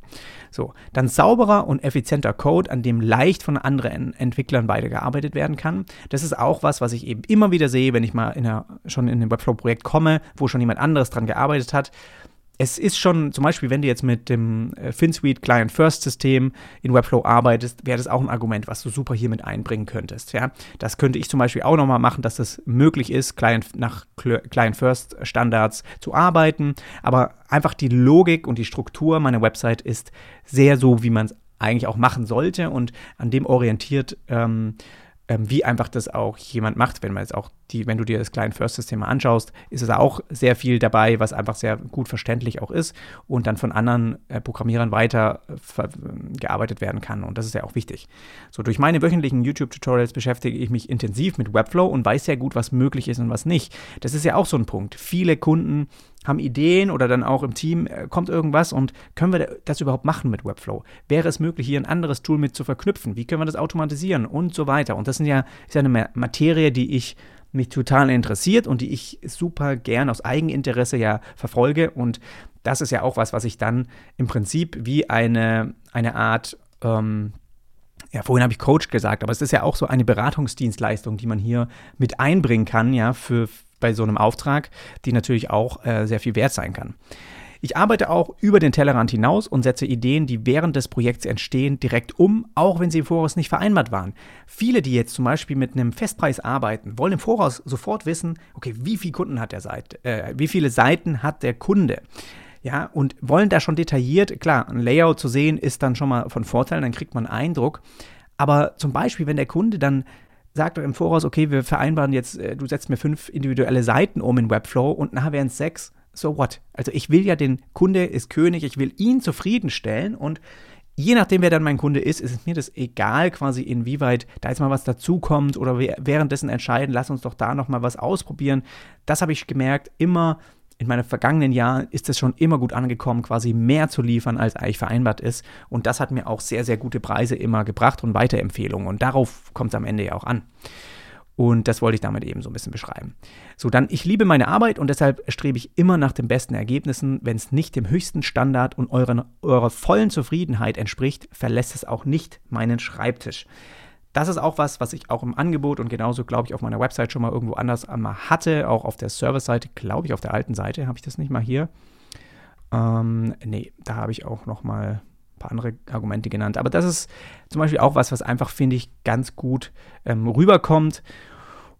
So, dann sauberer und effizienter Code, an dem leicht von anderen Entwicklern weitergearbeitet werden kann. Das ist auch was, was ich eben immer wieder sehe, wenn ich mal in einer, schon in einem Webflow-Projekt komme, wo schon jemand anderes dran gearbeitet hat es ist schon, zum Beispiel, wenn du jetzt mit dem äh, FinSuite Client First System in Webflow arbeitest, wäre das auch ein Argument, was du super hier mit einbringen könntest. Ja? Das könnte ich zum Beispiel auch nochmal machen, dass das möglich ist, Client, nach Client First Standards zu arbeiten. Aber einfach die Logik und die Struktur meiner Website ist sehr so, wie man es eigentlich auch machen sollte und an dem orientiert ähm, wie einfach das auch jemand macht, wenn man jetzt auch die, wenn du dir das Client First System anschaust, ist es auch sehr viel dabei, was einfach sehr gut verständlich auch ist und dann von anderen äh, Programmierern weiter äh, gearbeitet werden kann. Und das ist ja auch wichtig. So, durch meine wöchentlichen YouTube-Tutorials beschäftige ich mich intensiv mit Webflow und weiß sehr gut, was möglich ist und was nicht. Das ist ja auch so ein Punkt. Viele Kunden haben Ideen oder dann auch im Team äh, kommt irgendwas und können wir das überhaupt machen mit Webflow? Wäre es möglich, hier ein anderes Tool mit zu verknüpfen? Wie können wir das automatisieren und so weiter? Und das sind ja, ist ja eine Materie, die ich mich total interessiert und die ich super gern aus Eigeninteresse ja verfolge. Und das ist ja auch was, was ich dann im Prinzip wie eine, eine Art ähm, ja, vorhin habe ich Coach gesagt, aber es ist ja auch so eine Beratungsdienstleistung, die man hier mit einbringen kann, ja, für, bei so einem Auftrag, die natürlich auch äh, sehr viel wert sein kann. Ich arbeite auch über den Tellerrand hinaus und setze Ideen, die während des Projekts entstehen, direkt um, auch wenn sie im Voraus nicht vereinbart waren. Viele, die jetzt zum Beispiel mit einem Festpreis arbeiten, wollen im Voraus sofort wissen, okay, wie viele Kunden hat der Seite, äh, wie viele Seiten hat der Kunde? Ja, und wollen da schon detailliert, klar, ein Layout zu sehen ist dann schon mal von Vorteil, dann kriegt man einen Eindruck. Aber zum Beispiel, wenn der Kunde dann sagt im Voraus, okay, wir vereinbaren jetzt, äh, du setzt mir fünf individuelle Seiten um in Webflow und nachher wären es sechs. So what? Also ich will ja den Kunde ist König, ich will ihn zufriedenstellen und je nachdem, wer dann mein Kunde ist, ist es mir das egal, quasi inwieweit da jetzt mal was dazukommt oder währenddessen entscheiden, lass uns doch da nochmal was ausprobieren. Das habe ich gemerkt, immer in meinen vergangenen Jahren ist es schon immer gut angekommen, quasi mehr zu liefern, als eigentlich vereinbart ist. Und das hat mir auch sehr, sehr gute Preise immer gebracht und Weiterempfehlungen. Und darauf kommt es am Ende ja auch an. Und das wollte ich damit eben so ein bisschen beschreiben. So, dann, ich liebe meine Arbeit und deshalb strebe ich immer nach den besten Ergebnissen. Wenn es nicht dem höchsten Standard und euren, eurer vollen Zufriedenheit entspricht, verlässt es auch nicht meinen Schreibtisch. Das ist auch was, was ich auch im Angebot und genauso, glaube ich, auf meiner Website schon mal irgendwo anders einmal hatte, auch auf der Service-Seite, glaube ich, auf der alten Seite, habe ich das nicht mal hier. Ähm, nee, da habe ich auch noch mal ein paar andere Argumente genannt. Aber das ist zum Beispiel auch was, was einfach, finde ich, ganz gut ähm, rüberkommt.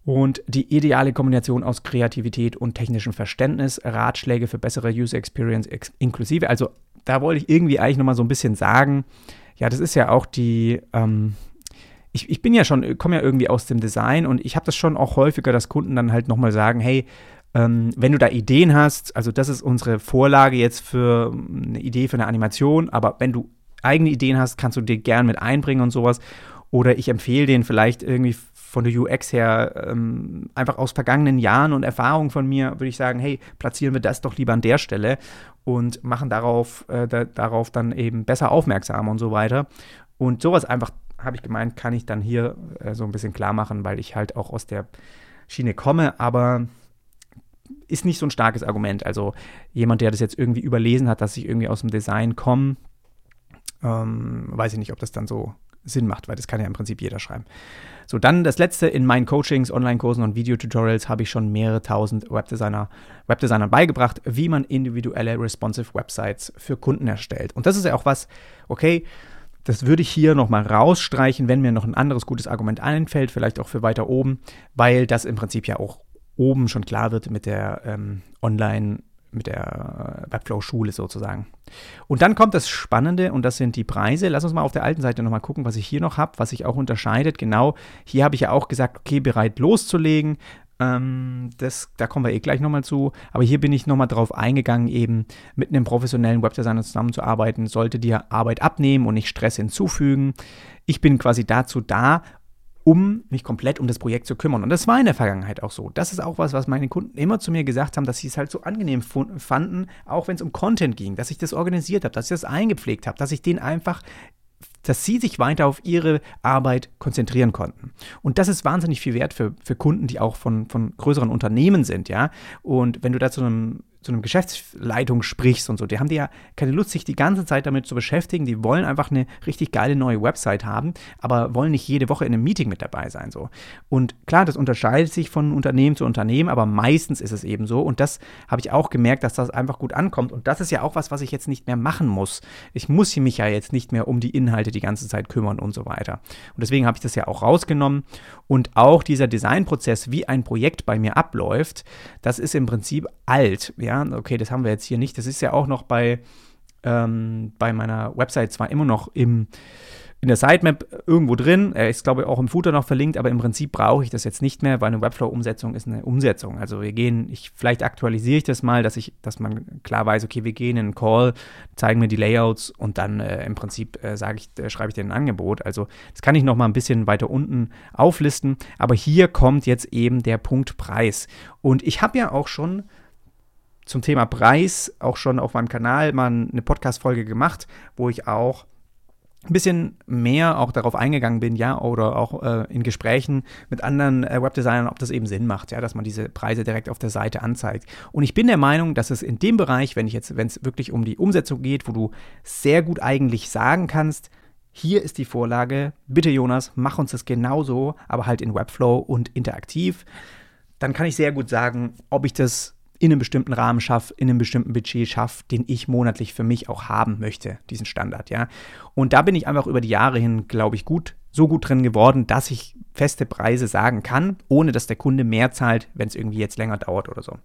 Und die ideale Kombination aus Kreativität und technischem Verständnis, Ratschläge für bessere User Experience inklusive. Also da wollte ich irgendwie eigentlich nochmal so ein bisschen sagen, ja, das ist ja auch die, ähm, ich, ich bin ja schon, komme ja irgendwie aus dem Design und ich habe das schon auch häufiger, dass Kunden dann halt nochmal sagen, hey, ähm, wenn du da Ideen hast, also das ist unsere Vorlage jetzt für eine Idee für eine Animation, aber wenn du eigene Ideen hast, kannst du dir gern mit einbringen und sowas. Oder ich empfehle den vielleicht irgendwie von der UX her, ähm, einfach aus vergangenen Jahren und Erfahrungen von mir, würde ich sagen, hey, platzieren wir das doch lieber an der Stelle und machen darauf, äh, da, darauf dann eben besser aufmerksam und so weiter. Und sowas einfach habe ich gemeint, kann ich dann hier äh, so ein bisschen klar machen, weil ich halt auch aus der Schiene komme, aber ist nicht so ein starkes Argument. Also jemand, der das jetzt irgendwie überlesen hat, dass ich irgendwie aus dem Design komme, ähm, weiß ich nicht, ob das dann so Sinn macht, weil das kann ja im Prinzip jeder schreiben. So, dann das letzte, in meinen Coachings, Online-Kursen und Videotutorials habe ich schon mehrere tausend Webdesigner, Webdesignern beigebracht, wie man individuelle responsive Websites für Kunden erstellt. Und das ist ja auch was, okay, das würde ich hier nochmal rausstreichen, wenn mir noch ein anderes gutes Argument einfällt, vielleicht auch für weiter oben, weil das im Prinzip ja auch oben schon klar wird mit der ähm, Online- mit der äh, Webflow-Schule sozusagen. Und dann kommt das Spannende und das sind die Preise. Lass uns mal auf der alten Seite nochmal gucken, was ich hier noch habe, was sich auch unterscheidet. Genau, hier habe ich ja auch gesagt, okay, bereit loszulegen. Ähm, das, da kommen wir eh gleich nochmal zu. Aber hier bin ich nochmal drauf eingegangen, eben mit einem professionellen Webdesigner zusammenzuarbeiten, sollte dir Arbeit abnehmen und nicht Stress hinzufügen. Ich bin quasi dazu da, um mich komplett um das Projekt zu kümmern. Und das war in der Vergangenheit auch so. Das ist auch was, was meine Kunden immer zu mir gesagt haben, dass sie es halt so angenehm fanden, auch wenn es um Content ging, dass ich das organisiert habe, dass ich das eingepflegt habe, dass ich den einfach dass sie sich weiter auf ihre Arbeit konzentrieren konnten. Und das ist wahnsinnig viel wert für, für Kunden, die auch von, von größeren Unternehmen sind, ja. Und wenn du da zu einem so einem Geschäftsleitung sprichst und so, die haben die ja keine Lust, sich die ganze Zeit damit zu beschäftigen. Die wollen einfach eine richtig geile neue Website haben, aber wollen nicht jede Woche in einem Meeting mit dabei sein. So. Und klar, das unterscheidet sich von Unternehmen zu Unternehmen, aber meistens ist es eben so. Und das habe ich auch gemerkt, dass das einfach gut ankommt. Und das ist ja auch was, was ich jetzt nicht mehr machen muss. Ich muss mich ja jetzt nicht mehr um die Inhalte die ganze Zeit kümmern und so weiter. Und deswegen habe ich das ja auch rausgenommen. Und auch dieser Designprozess, wie ein Projekt bei mir abläuft, das ist im Prinzip alt. Ja, ja, okay, das haben wir jetzt hier nicht. Das ist ja auch noch bei, ähm, bei meiner Website zwar immer noch im, in der Sitemap irgendwo drin. Er ist, glaube ich, auch im Footer noch verlinkt, aber im Prinzip brauche ich das jetzt nicht mehr, weil eine Webflow-Umsetzung ist eine Umsetzung. Also wir gehen, ich, vielleicht aktualisiere ich das mal, dass ich, dass man klar weiß, okay, wir gehen in einen Call, zeigen mir die Layouts und dann äh, im Prinzip äh, sage ich, äh, schreibe ich dir ein Angebot. Also das kann ich noch mal ein bisschen weiter unten auflisten. Aber hier kommt jetzt eben der Punkt Preis. Und ich habe ja auch schon zum Thema Preis auch schon auf meinem Kanal mal eine Podcast-Folge gemacht, wo ich auch ein bisschen mehr auch darauf eingegangen bin, ja, oder auch äh, in Gesprächen mit anderen äh, Webdesignern, ob das eben Sinn macht, ja, dass man diese Preise direkt auf der Seite anzeigt. Und ich bin der Meinung, dass es in dem Bereich, wenn ich jetzt, wenn es wirklich um die Umsetzung geht, wo du sehr gut eigentlich sagen kannst, hier ist die Vorlage, bitte Jonas, mach uns das genauso, aber halt in Webflow und interaktiv, dann kann ich sehr gut sagen, ob ich das in einem bestimmten Rahmen schaffe, in einem bestimmten Budget schaffe, den ich monatlich für mich auch haben möchte, diesen Standard, ja. Und da bin ich einfach über die Jahre hin, glaube ich, gut, so gut drin geworden, dass ich feste Preise sagen kann, ohne dass der Kunde mehr zahlt, wenn es irgendwie jetzt länger dauert oder so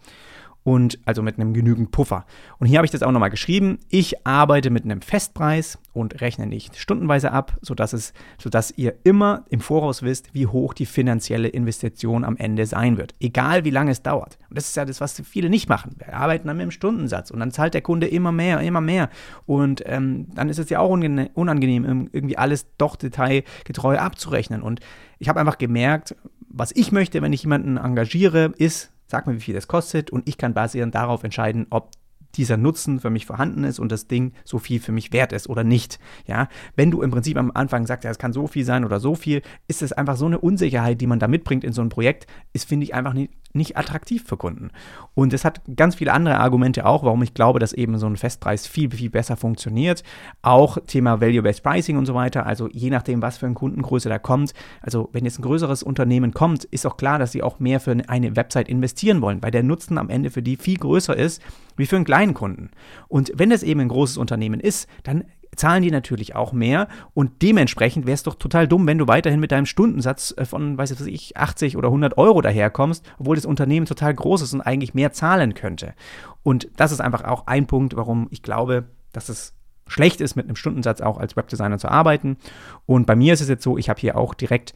und also mit einem genügend Puffer. Und hier habe ich das auch nochmal geschrieben. Ich arbeite mit einem Festpreis und rechne nicht stundenweise ab, sodass, es, sodass ihr immer im Voraus wisst, wie hoch die finanzielle Investition am Ende sein wird. Egal wie lange es dauert. Und das ist ja das, was viele nicht machen. Wir arbeiten dann mit einem Stundensatz und dann zahlt der Kunde immer mehr, immer mehr. Und ähm, dann ist es ja auch unangenehm, irgendwie alles doch detailgetreu abzurechnen. Und ich habe einfach gemerkt, was ich möchte, wenn ich jemanden engagiere, ist, sag mir, wie viel das kostet und ich kann basierend darauf entscheiden, ob dieser Nutzen für mich vorhanden ist und das Ding so viel für mich wert ist oder nicht. Ja, wenn du im Prinzip am Anfang sagst, ja, es kann so viel sein oder so viel, ist es einfach so eine Unsicherheit, die man da mitbringt in so ein Projekt, ist, finde ich, einfach nicht, nicht attraktiv für Kunden. Und es hat ganz viele andere Argumente auch, warum ich glaube, dass eben so ein Festpreis viel, viel besser funktioniert. Auch Thema Value-Based Pricing und so weiter. Also je nachdem, was für eine Kundengröße da kommt. Also wenn jetzt ein größeres Unternehmen kommt, ist auch klar, dass sie auch mehr für eine Website investieren wollen, weil der Nutzen am Ende für die viel größer ist wie für einen kleinen Kunden. Und wenn es eben ein großes Unternehmen ist, dann zahlen die natürlich auch mehr und dementsprechend wäre es doch total dumm, wenn du weiterhin mit deinem Stundensatz äh, von, weiß ich, 80 oder 100 Euro daherkommst, obwohl das Unternehmen total groß ist und eigentlich mehr zahlen könnte. Und das ist einfach auch ein Punkt, warum ich glaube, dass es schlecht ist, mit einem Stundensatz auch als Webdesigner zu arbeiten. Und bei mir ist es jetzt so, ich habe hier auch direkt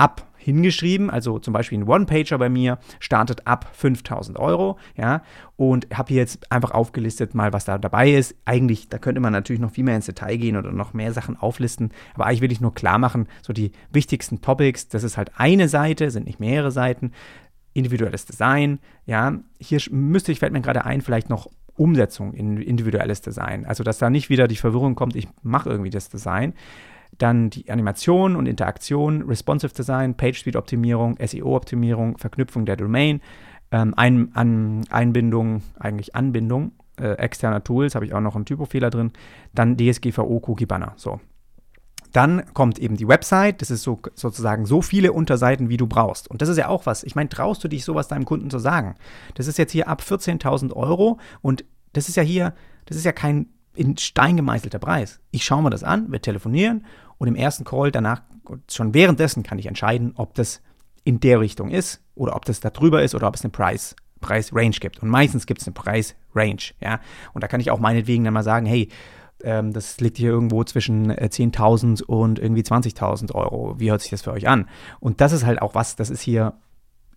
ab hingeschrieben, also zum Beispiel ein One-Pager bei mir startet ab 5000 Euro, ja, und habe hier jetzt einfach aufgelistet mal, was da dabei ist. Eigentlich, da könnte man natürlich noch viel mehr ins Detail gehen oder noch mehr Sachen auflisten, aber eigentlich will ich nur klar machen, so die wichtigsten Topics, das ist halt eine Seite, sind nicht mehrere Seiten, individuelles Design, ja, hier müsste ich, fällt mir gerade ein, vielleicht noch Umsetzung in individuelles Design, also dass da nicht wieder die Verwirrung kommt, ich mache irgendwie das Design, dann die Animation und Interaktion, Responsive Design, Page-Speed-Optimierung, SEO-Optimierung, Verknüpfung der Domain, ähm, Ein, an, Einbindung, eigentlich Anbindung äh, externer Tools, habe ich auch noch einen Typofehler drin, dann DSGVO Cookie Banner. So. Dann kommt eben die Website, das ist so, sozusagen so viele Unterseiten, wie du brauchst. Und das ist ja auch was. Ich meine, traust du dich sowas deinem Kunden zu sagen? Das ist jetzt hier ab 14.000 Euro und das ist ja hier, das ist ja kein in Stein gemeißelter Preis. Ich schaue mir das an, wir telefonieren und im ersten Call danach, schon währenddessen kann ich entscheiden, ob das in der Richtung ist oder ob das da drüber ist oder ob es eine Price, Price Range gibt. Und meistens gibt es eine Price Range, ja. Und da kann ich auch meinetwegen dann mal sagen, hey, ähm, das liegt hier irgendwo zwischen 10.000 äh, und irgendwie 20.000 Euro. Wie hört sich das für euch an? Und das ist halt auch was, das ist hier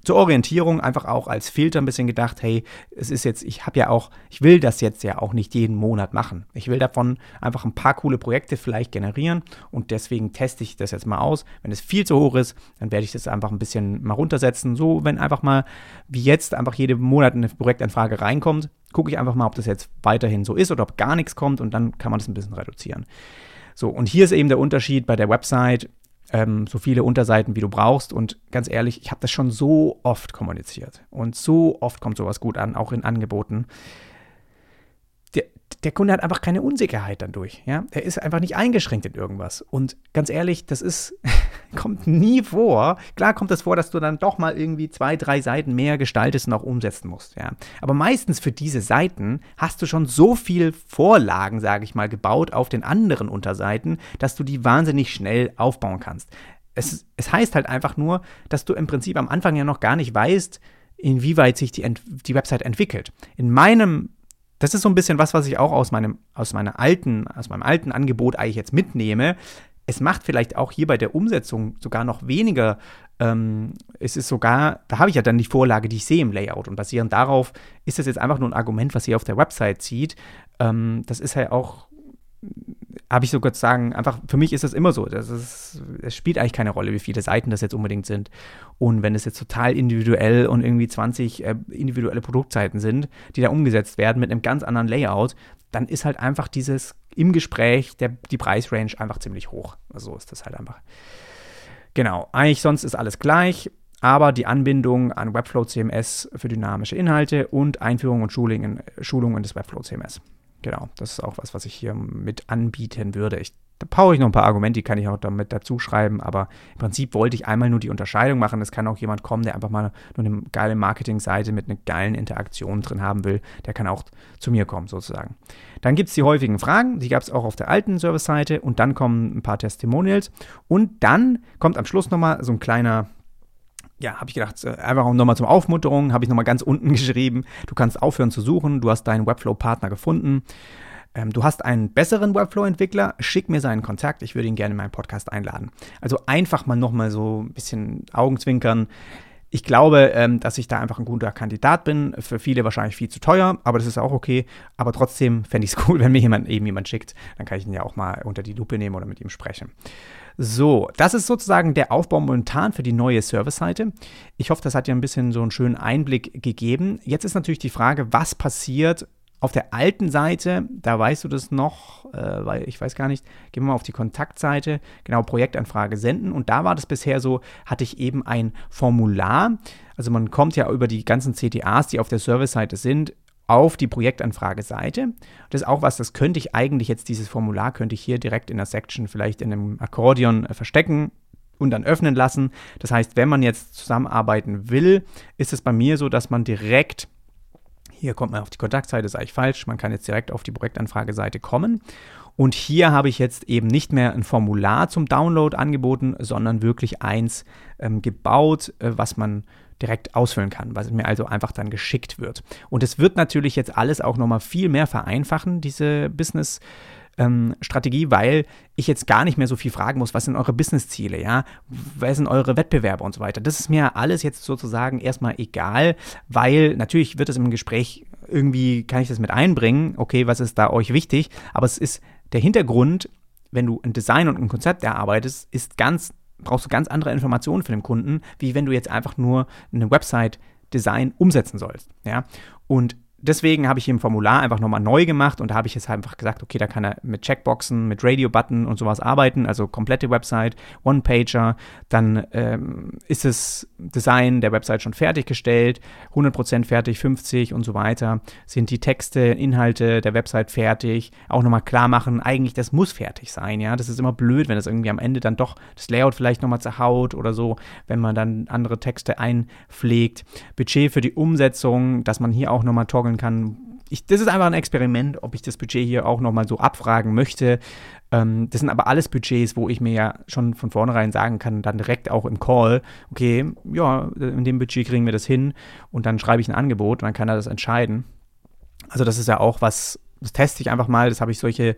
zur Orientierung einfach auch als Filter ein bisschen gedacht, hey, es ist jetzt, ich habe ja auch, ich will das jetzt ja auch nicht jeden Monat machen. Ich will davon einfach ein paar coole Projekte vielleicht generieren und deswegen teste ich das jetzt mal aus. Wenn es viel zu hoch ist, dann werde ich das einfach ein bisschen mal runtersetzen. So, wenn einfach mal wie jetzt einfach jeden Monat eine Projektanfrage reinkommt, gucke ich einfach mal, ob das jetzt weiterhin so ist oder ob gar nichts kommt und dann kann man das ein bisschen reduzieren. So, und hier ist eben der Unterschied bei der Website ähm, so viele Unterseiten, wie du brauchst. Und ganz ehrlich, ich habe das schon so oft kommuniziert. Und so oft kommt sowas gut an, auch in Angeboten der Kunde hat einfach keine Unsicherheit dann durch. Ja? Er ist einfach nicht eingeschränkt in irgendwas. Und ganz ehrlich, das ist, [laughs] kommt nie vor. Klar kommt es das vor, dass du dann doch mal irgendwie zwei, drei Seiten mehr gestaltest und auch umsetzen musst. Ja? Aber meistens für diese Seiten hast du schon so viel Vorlagen, sage ich mal, gebaut auf den anderen Unterseiten, dass du die wahnsinnig schnell aufbauen kannst. Es, es heißt halt einfach nur, dass du im Prinzip am Anfang ja noch gar nicht weißt, inwieweit sich die, die Website entwickelt. In meinem das ist so ein bisschen was, was ich auch aus meinem, aus meiner alten, aus meinem alten Angebot eigentlich jetzt mitnehme. Es macht vielleicht auch hier bei der Umsetzung sogar noch weniger. Ähm, es ist sogar, da habe ich ja dann die Vorlage, die ich sehe im Layout. Und basierend darauf ist das jetzt einfach nur ein Argument, was ihr auf der Website zieht. Ähm, das ist ja auch habe ich sogar zu sagen, einfach für mich ist das immer so. Das ist, es spielt eigentlich keine Rolle, wie viele Seiten das jetzt unbedingt sind. Und wenn es jetzt total individuell und irgendwie 20 äh, individuelle Produktseiten sind, die da umgesetzt werden mit einem ganz anderen Layout, dann ist halt einfach dieses im Gespräch der, die Preisrange einfach ziemlich hoch. Also so ist das halt einfach. Genau, eigentlich sonst ist alles gleich, aber die Anbindung an Webflow CMS für dynamische Inhalte und Einführung und Schulungen, Schulungen des Webflow CMS. Genau, das ist auch was, was ich hier mit anbieten würde. Ich, da brauche ich noch ein paar Argumente, die kann ich auch damit dazu schreiben, aber im Prinzip wollte ich einmal nur die Unterscheidung machen. Es kann auch jemand kommen, der einfach mal nur eine geile Marketingseite mit einer geilen Interaktion drin haben will. Der kann auch zu mir kommen, sozusagen. Dann gibt es die häufigen Fragen, die gab es auch auf der alten Service-Seite und dann kommen ein paar Testimonials und dann kommt am Schluss nochmal so ein kleiner ja, habe ich gedacht, äh, einfach nochmal zum Aufmunterung, habe ich nochmal ganz unten [laughs] geschrieben, du kannst aufhören zu suchen, du hast deinen Webflow-Partner gefunden. Ähm, du hast einen besseren Webflow-Entwickler, schick mir seinen Kontakt, ich würde ihn gerne in meinen Podcast einladen. Also einfach mal nochmal so ein bisschen Augenzwinkern. Ich glaube, ähm, dass ich da einfach ein guter Kandidat bin. Für viele wahrscheinlich viel zu teuer, aber das ist auch okay. Aber trotzdem fände ich es [laughs] cool, wenn mir jemand eben jemand schickt. Dann kann ich ihn ja auch mal unter die Lupe nehmen oder mit ihm sprechen. So, das ist sozusagen der Aufbau momentan für die neue Service-Seite. Ich hoffe, das hat dir ein bisschen so einen schönen Einblick gegeben. Jetzt ist natürlich die Frage, was passiert auf der alten Seite, da weißt du das noch, äh, weil ich weiß gar nicht, gehen wir mal auf die Kontaktseite, genau, Projektanfrage senden. Und da war das bisher so, hatte ich eben ein Formular. Also man kommt ja über die ganzen CTAs, die auf der Service-Seite sind, auf die Projektanfrage-Seite. Das ist auch was, das könnte ich eigentlich jetzt, dieses Formular könnte ich hier direkt in der Section vielleicht in einem Akkordeon äh, verstecken und dann öffnen lassen. Das heißt, wenn man jetzt zusammenarbeiten will, ist es bei mir so, dass man direkt hier kommt man auf die Kontaktseite, ist eigentlich falsch. Man kann jetzt direkt auf die Projektanfrage-Seite kommen. Und hier habe ich jetzt eben nicht mehr ein Formular zum Download angeboten, sondern wirklich eins ähm, gebaut, äh, was man direkt ausfüllen kann, was mir also einfach dann geschickt wird. Und es wird natürlich jetzt alles auch nochmal viel mehr vereinfachen, diese Business- ähm, Strategie, weil ich jetzt gar nicht mehr so viel fragen muss, was sind eure Businessziele, ja, wer sind eure Wettbewerber und so weiter. Das ist mir alles jetzt sozusagen erstmal egal, weil natürlich wird es im Gespräch irgendwie, kann ich das mit einbringen, okay, was ist da euch wichtig, aber es ist der Hintergrund, wenn du ein Design und ein Konzept erarbeitest, ist ganz brauchst du ganz andere Informationen für den Kunden, wie wenn du jetzt einfach nur eine Website-Design umsetzen sollst. Ja? Und deswegen habe ich hier ein Formular einfach nochmal neu gemacht und da habe ich jetzt einfach gesagt, okay, da kann er mit Checkboxen, mit Radio-Button und sowas arbeiten, also komplette Website, One-Pager, dann ähm, ist das Design der Website schon fertiggestellt, 100% fertig, 50% und so weiter, sind die Texte, Inhalte der Website fertig, auch nochmal klar machen, eigentlich das muss fertig sein, ja, das ist immer blöd, wenn das irgendwie am Ende dann doch das Layout vielleicht nochmal zerhaut oder so, wenn man dann andere Texte einpflegt, Budget für die Umsetzung, dass man hier auch nochmal toggeln sammeln kann. Ich, das ist einfach ein Experiment, ob ich das Budget hier auch nochmal so abfragen möchte. Ähm, das sind aber alles Budgets, wo ich mir ja schon von vornherein sagen kann, dann direkt auch im Call, okay, ja, in dem Budget kriegen wir das hin und dann schreibe ich ein Angebot und dann kann er das entscheiden. Also das ist ja auch was, das teste ich einfach mal, das habe ich solche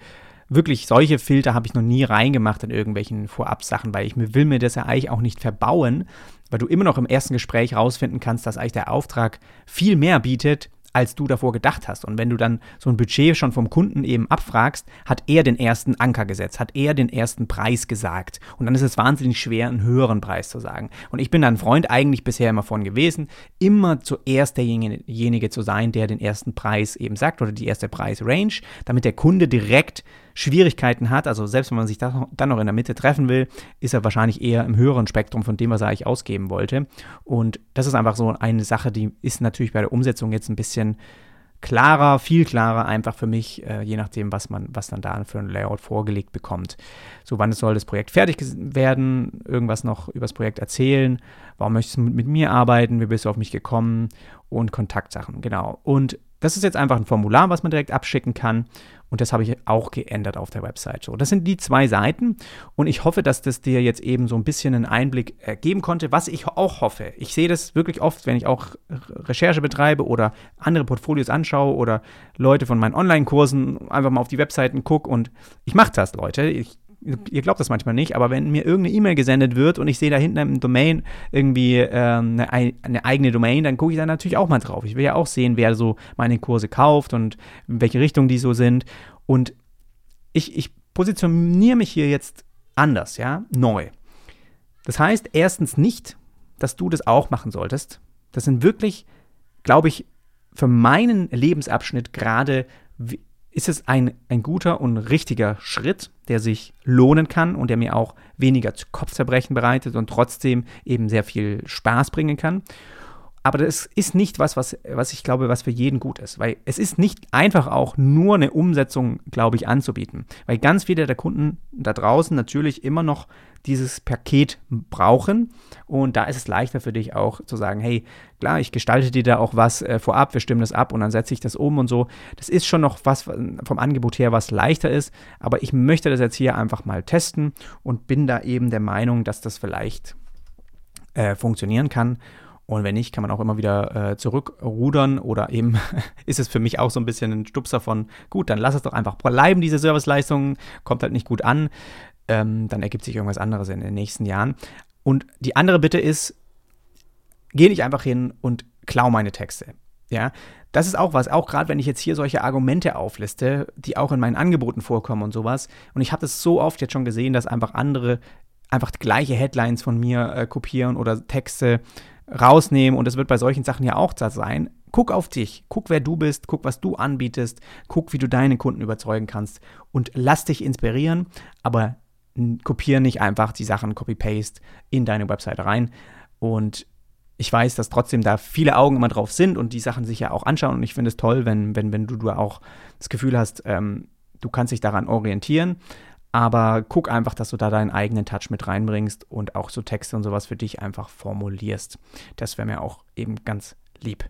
wirklich solche Filter habe ich noch nie reingemacht in irgendwelchen Vorab-Sachen, weil ich will mir das ja eigentlich auch nicht verbauen, weil du immer noch im ersten Gespräch rausfinden kannst, dass eigentlich der Auftrag viel mehr bietet, als du davor gedacht hast. Und wenn du dann so ein Budget schon vom Kunden eben abfragst, hat er den ersten Anker gesetzt, hat er den ersten Preis gesagt. Und dann ist es wahnsinnig schwer, einen höheren Preis zu sagen. Und ich bin da ein Freund eigentlich bisher immer von gewesen, immer zuerst derjenige zu sein, der den ersten Preis eben sagt oder die erste Preisrange, damit der Kunde direkt Schwierigkeiten hat, also selbst wenn man sich dann noch in der Mitte treffen will, ist er wahrscheinlich eher im höheren Spektrum von dem, was er eigentlich ausgeben wollte. Und das ist einfach so eine Sache, die ist natürlich bei der Umsetzung jetzt ein bisschen klarer, viel klarer einfach für mich, äh, je nachdem, was man, was dann da für ein Layout vorgelegt bekommt. So, wann soll das Projekt fertig werden, irgendwas noch über das Projekt erzählen, warum möchtest du mit, mit mir arbeiten, wie bist du auf mich gekommen und Kontaktsachen, genau. Und das ist jetzt einfach ein Formular, was man direkt abschicken kann. Und das habe ich auch geändert auf der Website. So, das sind die zwei Seiten. Und ich hoffe, dass das dir jetzt eben so ein bisschen einen Einblick äh, geben konnte, was ich auch hoffe. Ich sehe das wirklich oft, wenn ich auch Recherche betreibe oder andere Portfolios anschaue oder Leute von meinen Online-Kursen einfach mal auf die Webseiten gucke. Und ich mache das, Leute. Ich ihr glaubt das manchmal nicht, aber wenn mir irgendeine E-Mail gesendet wird und ich sehe da hinten im Domain irgendwie ähm, eine, eine, eigene Domain, dann gucke ich da natürlich auch mal drauf. Ich will ja auch sehen, wer so meine Kurse kauft und in welche Richtung die so sind. Und ich, ich positioniere mich hier jetzt anders, ja, neu. Das heißt erstens nicht, dass du das auch machen solltest. Das sind wirklich, glaube ich, für meinen Lebensabschnitt gerade ist es ein, ein guter und richtiger Schritt, der sich lohnen kann und der mir auch weniger Kopfzerbrechen bereitet und trotzdem eben sehr viel Spaß bringen kann. Aber das ist nicht was, was, was ich glaube, was für jeden gut ist. Weil es ist nicht einfach auch nur eine Umsetzung, glaube ich, anzubieten. Weil ganz viele der Kunden da draußen natürlich immer noch dieses Paket brauchen. Und da ist es leichter für dich auch zu sagen, hey, klar, ich gestalte dir da auch was äh, vorab, wir stimmen das ab und dann setze ich das um und so. Das ist schon noch was vom Angebot her, was leichter ist. Aber ich möchte das jetzt hier einfach mal testen und bin da eben der Meinung, dass das vielleicht äh, funktionieren kann. Und wenn nicht, kann man auch immer wieder äh, zurückrudern oder eben [laughs] ist es für mich auch so ein bisschen ein Stupser von, gut, dann lass es doch einfach bleiben, diese Serviceleistung, kommt halt nicht gut an, ähm, dann ergibt sich irgendwas anderes in den nächsten Jahren. Und die andere Bitte ist, geh nicht einfach hin und klau meine Texte. Ja, das ist auch was, auch gerade wenn ich jetzt hier solche Argumente aufliste, die auch in meinen Angeboten vorkommen und sowas. Und ich habe das so oft jetzt schon gesehen, dass einfach andere einfach gleiche Headlines von mir äh, kopieren oder Texte rausnehmen und es wird bei solchen Sachen ja auch da sein. Guck auf dich, guck, wer du bist, guck, was du anbietest, guck, wie du deine Kunden überzeugen kannst und lass dich inspirieren, aber kopiere nicht einfach die Sachen Copy-Paste in deine Website rein. Und ich weiß, dass trotzdem da viele Augen immer drauf sind und die Sachen sich ja auch anschauen. Und ich finde es toll, wenn, wenn, wenn du, du auch das Gefühl hast, ähm, du kannst dich daran orientieren. Aber guck einfach, dass du da deinen eigenen Touch mit reinbringst und auch so Texte und sowas für dich einfach formulierst. Das wäre mir auch eben ganz lieb.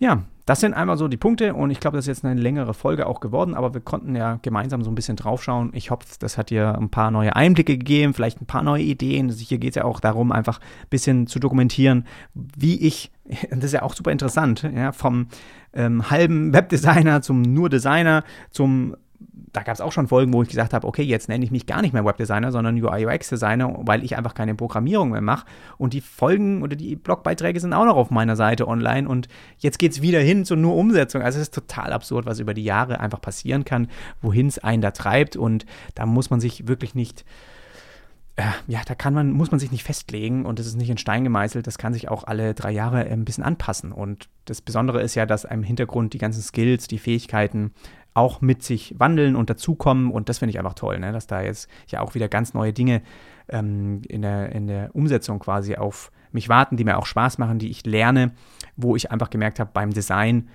Ja, das sind einmal so die Punkte und ich glaube, das ist jetzt eine längere Folge auch geworden, aber wir konnten ja gemeinsam so ein bisschen draufschauen. Ich hoffe, das hat dir ein paar neue Einblicke gegeben, vielleicht ein paar neue Ideen. Hier geht es ja auch darum, einfach ein bisschen zu dokumentieren, wie ich, [laughs] das ist ja auch super interessant, ja, vom ähm, halben Webdesigner zum nur Designer zum da gab es auch schon Folgen, wo ich gesagt habe, okay, jetzt nenne ich mich gar nicht mehr Webdesigner, sondern UI UX Designer, weil ich einfach keine Programmierung mehr mache. Und die Folgen oder die Blogbeiträge sind auch noch auf meiner Seite online. Und jetzt geht es wieder hin zu nur Umsetzung. Also es ist total absurd, was über die Jahre einfach passieren kann, wohin es einen da treibt. Und da muss man sich wirklich nicht ja, da kann man, muss man sich nicht festlegen und es ist nicht in Stein gemeißelt, das kann sich auch alle drei Jahre ein bisschen anpassen. Und das Besondere ist ja, dass im Hintergrund die ganzen Skills, die Fähigkeiten auch mit sich wandeln und dazukommen. Und das finde ich einfach toll, ne? dass da jetzt ja auch wieder ganz neue Dinge ähm, in, der, in der Umsetzung quasi auf mich warten, die mir auch Spaß machen, die ich lerne, wo ich einfach gemerkt habe, beim Design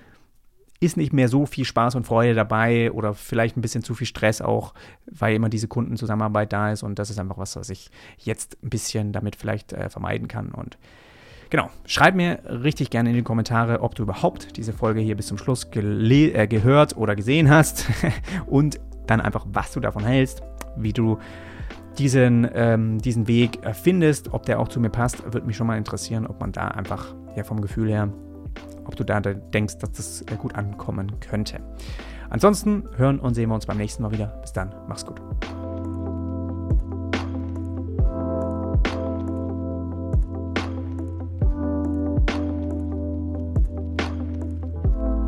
ist nicht mehr so viel Spaß und Freude dabei oder vielleicht ein bisschen zu viel Stress auch, weil immer diese Kundenzusammenarbeit da ist. Und das ist einfach was, was ich jetzt ein bisschen damit vielleicht äh, vermeiden kann. Und Genau, schreib mir richtig gerne in die Kommentare, ob du überhaupt diese Folge hier bis zum Schluss äh, gehört oder gesehen hast [laughs] und dann einfach, was du davon hältst, wie du diesen, ähm, diesen Weg findest, ob der auch zu mir passt, würde mich schon mal interessieren, ob man da einfach ja vom Gefühl her, ob du da denkst, dass das gut ankommen könnte. Ansonsten hören und sehen wir uns beim nächsten Mal wieder. Bis dann, mach's gut.